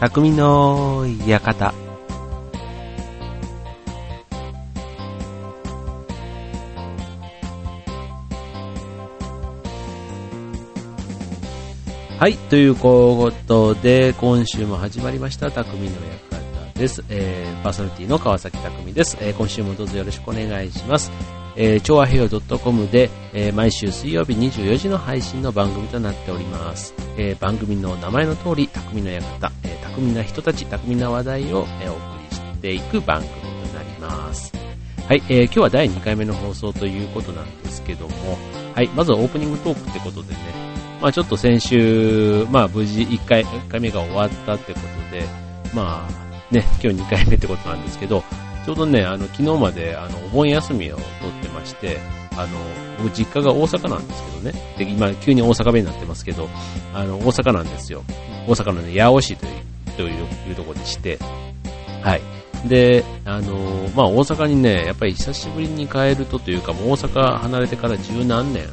匠の館。はい、ということで、今週も始まりました、匠の館です。えー、パーソナリティの川崎匠です。えー、今週もどうぞよろしくお願いします。えー、調和平洋 .com で、えー、毎週水曜日24時の配信の番組となっております。えー、番組の名前の通り、匠の館、えー、匠な人たち、匠な話題を、え、お送りしていく番組となります。はい、えー、今日は第2回目の放送ということなんですけども、はい、まずはオープニングトークってことでね、まあちょっと先週、まあ無事1回 ,1 回目が終わったってことで、まあね、今日2回目ってことなんですけど、ちょうどね、あの、昨日まで、あの、お盆休みを取ってまして、あの、僕実家が大阪なんですけどね。で、今、急に大阪弁になってますけど、あの、大阪なんですよ。大阪のね、八尾市という、というところでして、はい。で、あのまあ、大阪にね、やっぱり久しぶりに帰るとというか、もう大阪離れてから十何年、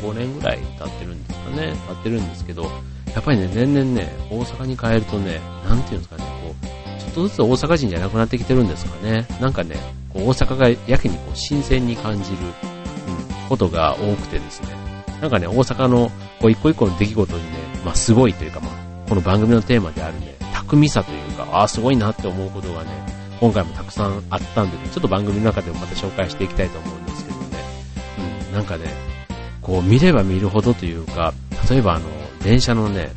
15年ぐらい経ってるんですかね、経ってるんですけど、やっぱりね、年々ね、大阪に帰るとね、なんていうんですかね、こう、ちょっとずつ大阪人じゃなくなってきてるんですかね。なんかね、こう大阪がやけにこう新鮮に感じる、うん、ことが多くてですね。なんかね、大阪のこう一個一個の出来事にね、まあすごいというかまあ、この番組のテーマであるね、巧みさというか、ああ、すごいなって思うことがね、今回もたくさんあったんで、ね、ちょっと番組の中でもまた紹介していきたいと思うんですけどね。うん、なんかね、こう見れば見るほどというか、例えばあの、電車のね、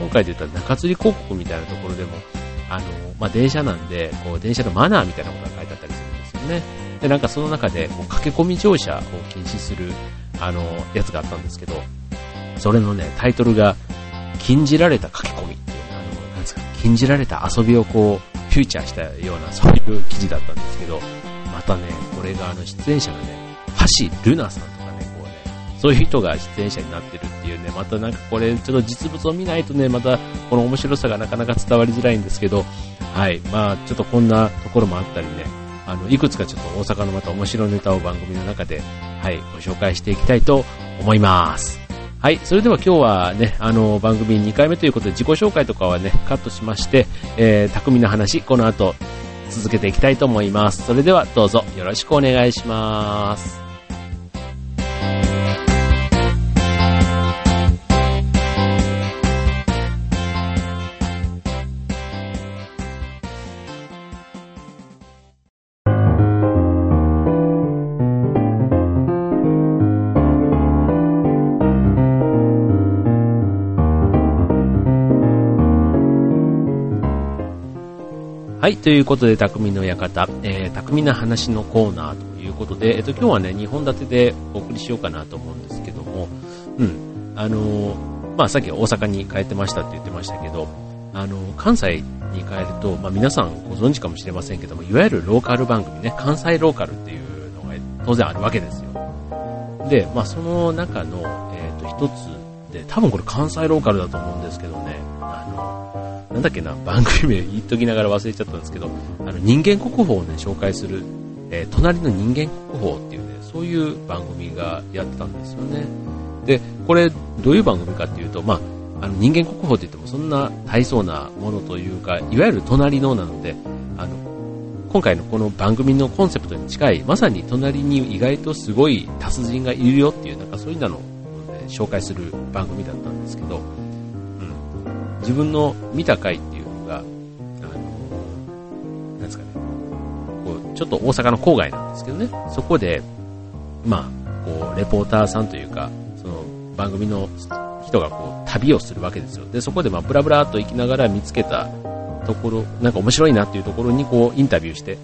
今回で言ったら中吊り広告みたいなところでも、あの、まあ、電車なんで、こう、電車のマナーみたいなことが書いてあったりするんですよね。で、なんかその中で、こう、駆け込み乗車を禁止する、あの、やつがあったんですけど、それのね、タイトルが、禁じられた駆け込み禁じられた遊びをこう、フューチャーしたような、そういう記事だったんですけど、またね、これがあの、出演者がね、橋ルナさんとかね、こうねそういう人が出演者になってるっていうね、またなんかこれ、ちょっと実物を見ないとね、またこの面白さがなかなか伝わりづらいんですけど、はい、まあちょっとこんなところもあったりね、あの、いくつかちょっと大阪のまた面白いネタを番組の中で、はい、ご紹介していきたいと思います。はい、それでは今日はね、あの、番組2回目ということで自己紹介とかはね、カットしまして、えー、匠の話、この後、続けていきたいと思います。それではどうぞよろしくお願いします。はい、ということで、匠の館、えー、匠な話のコーナーということで、えっ、と、今日はね、2本立てでお送りしようかなと思うんですけども、うん、あのー、まあ、さっき大阪に帰ってましたって言ってましたけど、あのー、関西に帰ると、まあ、皆さんご存知かもしれませんけども、いわゆるローカル番組ね、関西ローカルっていうのが当然あるわけですよ。で、まあ、その中の、えっ、と、一つで、多分これ関西ローカルだと思うんですけどね、あのなんだっけな、番組名言っときながら忘れちゃったんですけど、あの人間国宝をね、紹介する、えー、隣の人間国宝っていうね、そういう番組がやってたんですよね。で、これ、どういう番組かっていうと、まあ、あの人間国宝って言ってもそんな大層なものというか、いわゆる隣のなので、あの、今回のこの番組のコンセプトに近い、まさに隣に意外とすごい達人がいるよっていう、なんかそういうのを、ね、紹介する番組だったんですけど、自分の見た回っていうのが、あの、なんですかね、こう、ちょっと大阪の郊外なんですけどね、そこで、まあ、こう、レポーターさんというか、その番組の人がこう、旅をするわけですよ。で、そこでまあ、ブラブラと行きながら見つけたところ、なんか面白いなっていうところにこう、インタビューして、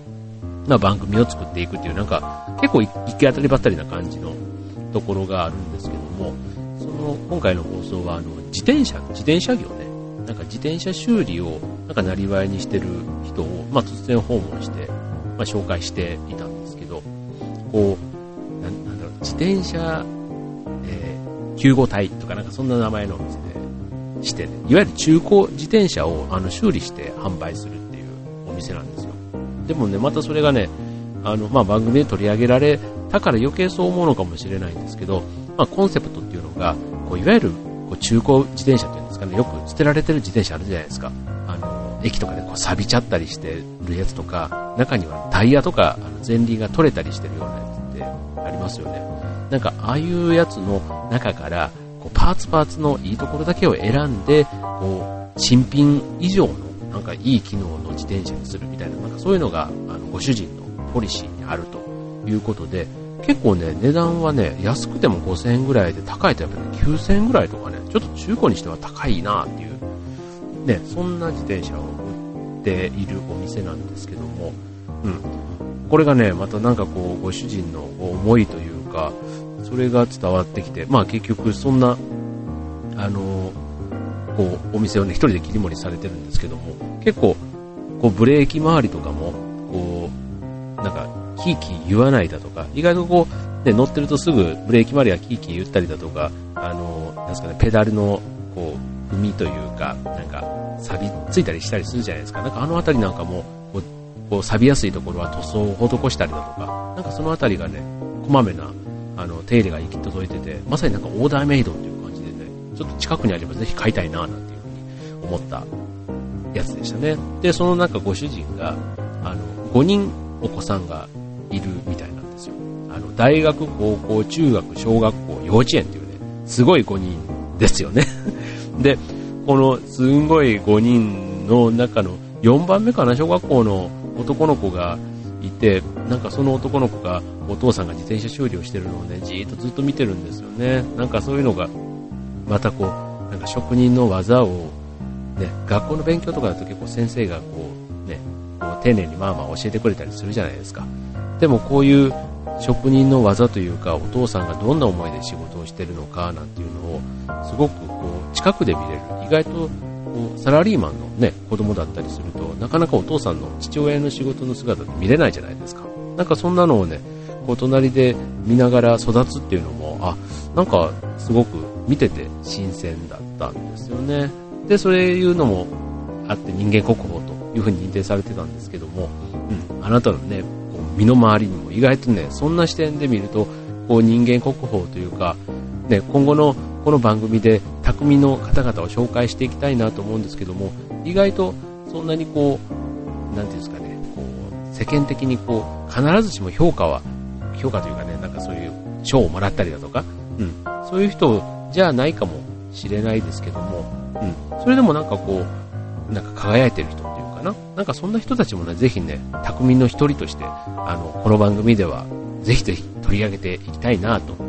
まあ、番組を作っていくっていう、なんか、結構行き当たりばったりな感じのところがあるんですけども、その、今回の放送は、あの、自転車、自転車業ね、なんか自転車修理をなんかなりわいにしてる人を、まあ、突然訪問して、まあ、紹介していたんですけど、こう、ななんだろう、自転車、えー、救護隊とかなんかそんな名前のお店でして、ね、いわゆる中古自転車をあの修理して販売するっていうお店なんですよ。でもね、またそれがね、あの、まあ、番組で取り上げられたから余計そう思うのかもしれないんですけど、まあ、コンセプトっていうのが、こういわゆる中古自転車っていうんですかね、よく捨てられてる自転車あるじゃないですか。あの、駅とかでこう錆びちゃったりしてるやつとか、中にはタイヤとか、あの前輪が取れたりしてるようなやつってありますよね。なんか、ああいうやつの中から、こうパーツパーツのいいところだけを選んで、こう、新品以上の、なんかいい機能の自転車にするみたいな、なんかそういうのが、あの、ご主人のポリシーにあるということで、結構ね、値段はね、安くても5000円ぐらいで、高いとやっぱり9000円ぐらいとかね、ちょっと中古にしては高いなっていう、ね、そんな自転車を売っているお店なんですけども、うん。これがね、またなんかこう、ご主人の思いというか、それが伝わってきて、まあ結局そんな、あの、こう、お店をね、一人で切り盛りされてるんですけども、結構、こう、ブレーキ周りとかも、こう、なんか、キーキー言わないだとか、意外とこう、ね、乗ってるとすぐブレーキ周りがキーキー言ったりだとか、あの、なんすかね、ペダルの、こう、踏みというか、なんか、錆びついたりしたりするじゃないですか。なんかあの辺りなんかも、こう、こう錆びやすいところは塗装を施したりだとか、なんかその辺りがね、こまめな、あの、手入れが行き届いてて、まさになんかオーダーメイドっていう感じでね、ちょっと近くにあればぜひ買いたいな、なんていうふうに思ったやつでしたね。で、そのなんかご主人が、あの、5人お子さんがいるみたいなんですよ。あの、大学、高校、中学、小学校、幼稚園っていうね、すごい5人ですよね。で、このすんごい5人の中の4番目かな、小学校の男の子がいて、なんかその男の子がお父さんが自転車修理をしてるのをね、じーっとずっと見てるんですよね。なんかそういうのが、またこう、なんか職人の技を、ね、学校の勉強とかだと結構先生がこう、ね、こう丁寧にまあまあ教えてくれたりするじゃないですか。でもこういう職人の技というか、お父さんがどんな思いで仕事をしてるのかなんていうのを、すごくこう、近くで見れる。意外と、こう、サラリーマンのね、子供だったりすると、なかなかお父さんの父親の仕事の姿って見れないじゃないですか。なんかそんなのをね、こう、隣で見ながら育つっていうのも、あ、なんか、すごく見てて新鮮だったんですよね。で、そういうのもあって人間国宝というふうに認定されてたんですけども、うん、あなたのね、身の回りにも意外とね、そんな視点で見ると、こう人間国宝というか、ね、今後のこの番組で匠の方々を紹介していきたいなと思うんですけども、意外とそんなにこう、なんていうんですかね、こう、世間的にこう、必ずしも評価は、評価というかね、なんかそういう賞をもらったりだとか、うん、そういう人じゃないかもしれないですけども、うん、それでもなんかこう、なんか輝いてる人。かな？なんかそんな人たちもね、ぜひね、匠の一人として、あの、この番組では、ぜひぜひ取り上げていきたいなと考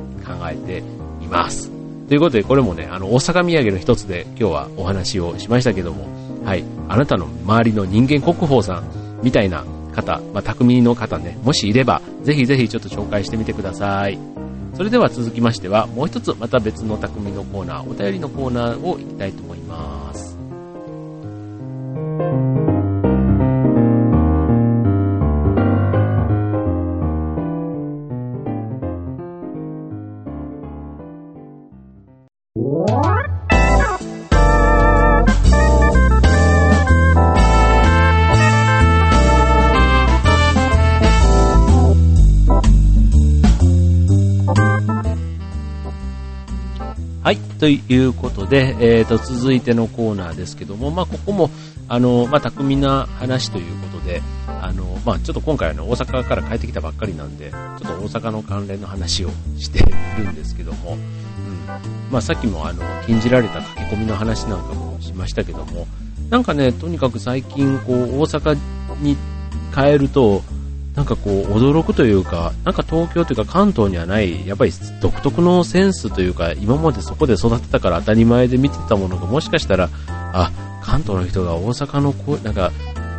えています。ということで、これもね、あの、大阪土産の一つで今日はお話をしましたけども、はい、あなたの周りの人間国宝さんみたいな方、まあ、匠の方ね、もしいれば、ぜひぜひちょっと紹介してみてください。それでは続きましては、もう一つまた別の匠のコーナー、お便りのコーナーを行きたいと思います。はいということで、えー、と続いてのコーナーですけども、まあ、ここもあの、まあ、巧みな話ということで、あのまあ、ちょっと今回は、大阪から帰ってきたばっかりなんで、ちょっと大阪の関連の話をしているんですけども、まあ、さっきもあの禁じられた書き込みの話なんかもしましたけども、なんかね、とにかく最近こう大阪に帰ると、なんかこう、驚くというか、なんか東京というか関東にはない、やっぱり独特のセンスというか、今までそこで育てたから当たり前で見てたものが、もしかしたら、あ、関東の人が大阪のこう、なんか、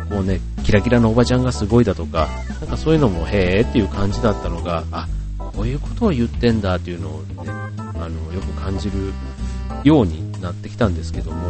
こうね、キラキラのおばちゃんがすごいだとか、なんかそういうのもへーっていう感じだったのが、あ、こういうことを言ってんだっていうのをね、あの、よく感じるようになってきたんですけども、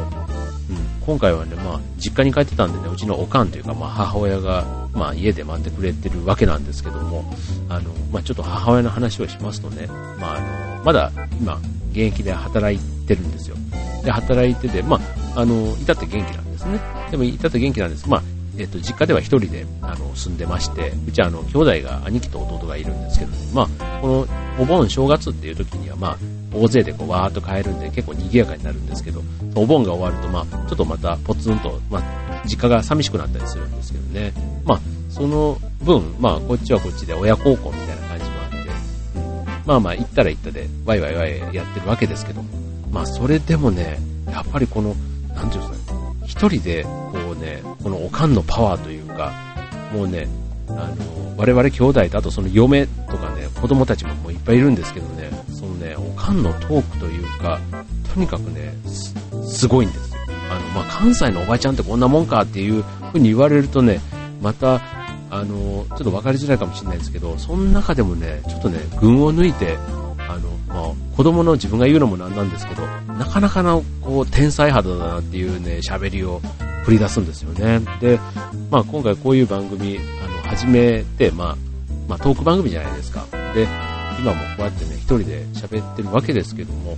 うん、今回はね、まあ、実家に帰ってたんでね、うちのおかんというか、まあ、母親が、まあ、家で待ってくれてるわけなんですけども、あの、まあ、ちょっと母親の話をしますとね、まあ、あの、まだ今、現役で働いてるんですよ。で、働いてて、まあ、あの、至って元気なんですね。でも、至って元気なんです。まあ、えっと、実家では一人で、あの、住んでまして、うちは、あの、兄弟が、兄貴と弟がいるんですけど、ね、まあ、この、お盆正月っていう時には、まあ、大勢でこうわーっと帰るんで結構賑やかになるんですけど、お盆が終わるとまあ、ちょっとまたポツンと、まあ、実家が寂しくなったりするんですけどね。まあ、その分、まあ、こっちはこっちで親孝行みたいな感じもあって、うん、まあまあ、行ったら行ったで、ワイワイワイやってるわけですけど、まあ、それでもね、やっぱりこの、なんていうんですかね、一人で、こうね、このおかんのパワーというか、もうね、あの、我々兄弟とあとその嫁とかね、子供たちももういっぱいいるんですけどね、のね、おかんのトークというか、とにかくね、すごいんですよ。あの、まあ、関西のおばちゃんってこんなもんかっていう風に言われるとね、また、あの、ちょっと分かりづらいかもしれないですけど、その中でもね、ちょっとね、群を抜いて、あの、まあ、子供の自分が言うのもなんなんですけど、なかなかの、こう、天才肌だなっていうね、喋りを繰り出すんですよね。で、まあ、今回こういう番組、あの、始めて、まあ、まあ、トーク番組じゃないですか。で、今もこうやってね、一人で喋ってるわけですけども、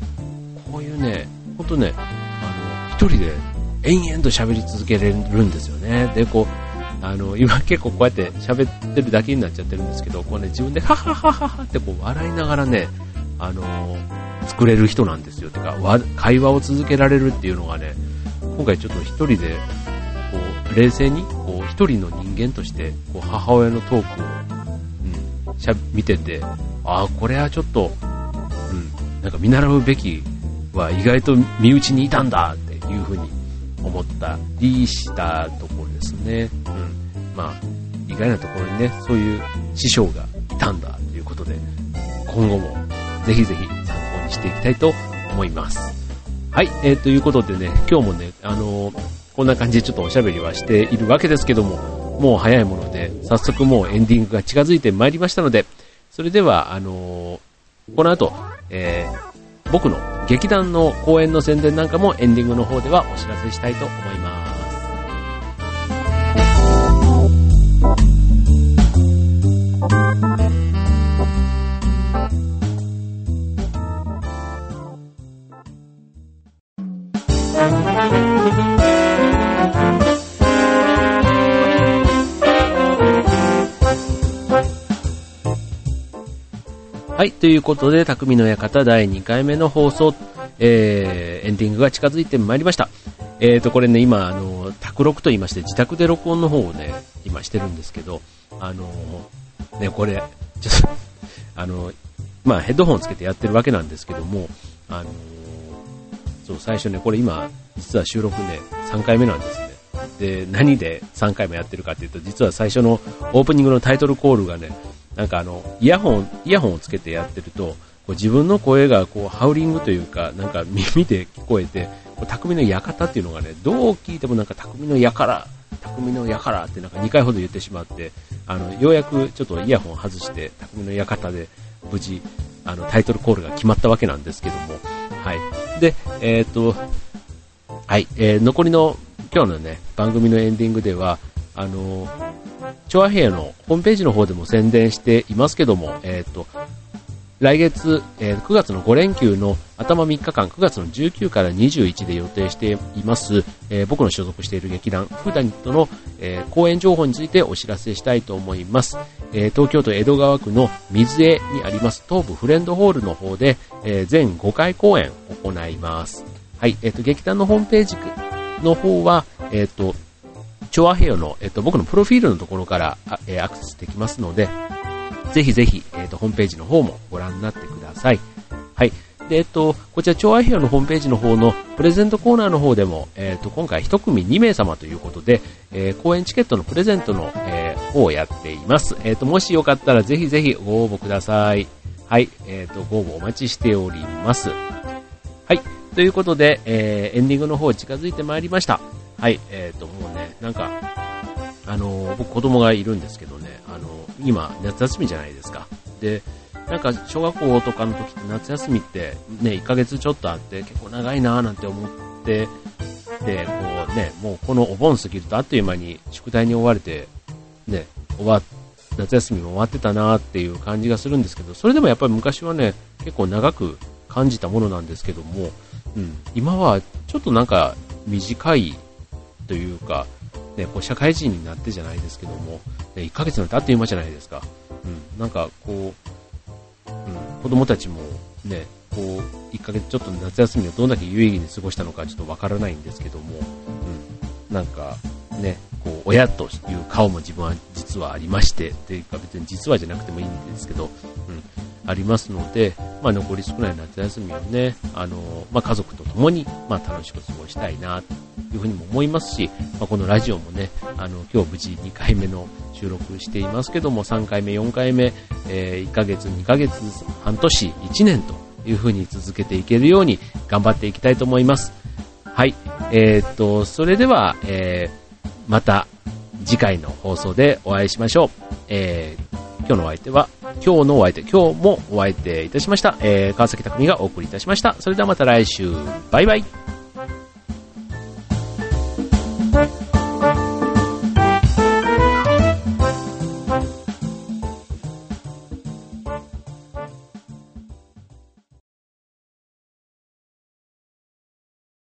こういうね、ほんとね、あの、一人で延々と喋り続けれるんですよね。で、こう、あの、今結構こうやって喋ってるだけになっちゃってるんですけど、こうね、自分でハハハハハってこう笑いながらね、あの、作れる人なんですよ。てか、会話を続けられるっていうのがね、今回ちょっと一人で、こう、冷静に、こう、一人の人間として、こう、母親のトークを、うん、しゃ、見てて、ああ、これはちょっと、うん、なんか見習うべきは意外と身内にいたんだっていうふうに思ったりしたところですね。うん。まあ、意外なところにね、そういう師匠がいたんだということで、今後もぜひぜひ参考にしていきたいと思います。はい、えー、ということでね、今日もね、あのー、こんな感じでちょっとおしゃべりはしているわけですけども、もう早いもので、早速もうエンディングが近づいてまいりましたので、それでは、あのー、この後、えー、僕の劇団の公演の宣伝なんかもエンディングの方ではお知らせしたいと思います。はい、ということで、匠の館第2回目の放送、えー、エンディングが近づいてまいりました。えーと、これね、今、あの、卓録と言いまして、自宅で録音の方をね、今してるんですけど、あの、ね、これ、ちょっと、あの、まあ、ヘッドホンつけてやってるわけなんですけども、あの、そう、最初ね、これ今、実は収録ね、3回目なんですね。で、何で3回もやってるかっていうと、実は最初のオープニングのタイトルコールがね、なんかあの、イヤホン、イヤホンをつけてやってると、こう自分の声がこうハウリングというか、なんか耳で聞こえて、こう匠の館っていうのがね、どう聞いてもなんか匠の館、匠の館ってなんか2回ほど言ってしまって、あの、ようやくちょっとイヤホン外して、匠の館で無事、あの、タイトルコールが決まったわけなんですけども、はい。で、えっ、と、はい、えー、残りの今日のね、番組のエンディングでは、あの、調和平のホームページの方でも宣伝していますけども、えっ、ー、と、来月、えー、9月の5連休の頭3日間、9月の19から21で予定しています、えー、僕の所属している劇団、フーダニットの、えー、公演情報についてお知らせしたいと思います。え東京都江戸川区の水江にあります東部フレンドホールの方で、え全5回公演を行います。はい、えっ、と、劇団のホームページの方は、えっ、と、調和平和の、えっ、と、僕のプロフィールのところから、えアクセスできますので、ぜひぜひ、えっ、と、ホームページの方もご覧になってください。はい。で、えっと、こちら、調和平和のホームページの方のプレゼントコーナーの方でも、えっと、今回一組2名様ということで、えー、公演チケットのプレゼントの、えー、方をやっています。えっと、もしよかったらぜひぜひご応募ください。はい。えっと、ご応募お待ちしております。はい。ということで、えー、エンディングの方近づいてまいりました。はい、えっ、ー、と、もうね、なんか、あの、僕子供がいるんですけどね、あの、今、夏休みじゃないですか。で、なんか、小学校とかの時って夏休みって、ね、1ヶ月ちょっとあって、結構長いなぁなんて思って、で、こうね、もうこのお盆過ぎるとあっという間に宿題に追われて、ね、終わ、夏休みも終わってたなっていう感じがするんですけど、それでもやっぱり昔はね、結構長く感じたものなんですけども、うん、今はちょっとなんか短いというか、ね、こう社会人になってじゃないですけども、ね、1ヶ月なんてあっという間じゃないですか。うん、なんかこう、うん、子供たちもね、こう、1ヶ月ちょっと夏休みをどんだけ有意義に過ごしたのかちょっとわからないんですけども、うん、なんかね、こう、親という顔も自分は実はありまして、というか別に実はじゃなくてもいいんですけど、うん、ありますので、まあ、残り少ない夏休みをね、あの、まあ、家族と共に、まあ、楽しく過ごしたいな、いうふうにも思いますし、まあ、このラジオもね、あの、今日無事2回目の収録していますけども、3回目、4回目、えー、1ヶ月、2ヶ月、半年、1年というふうに続けていけるように頑張っていきたいと思います。はい。えー、っと、それでは、えー、また次回の放送でお会いしましょう。えー、今日のお相手は、今日のお相手、今日もお相手いたしました。えー、川崎匠がお送りいたしました。それではまた来週。バイバイ。Bye.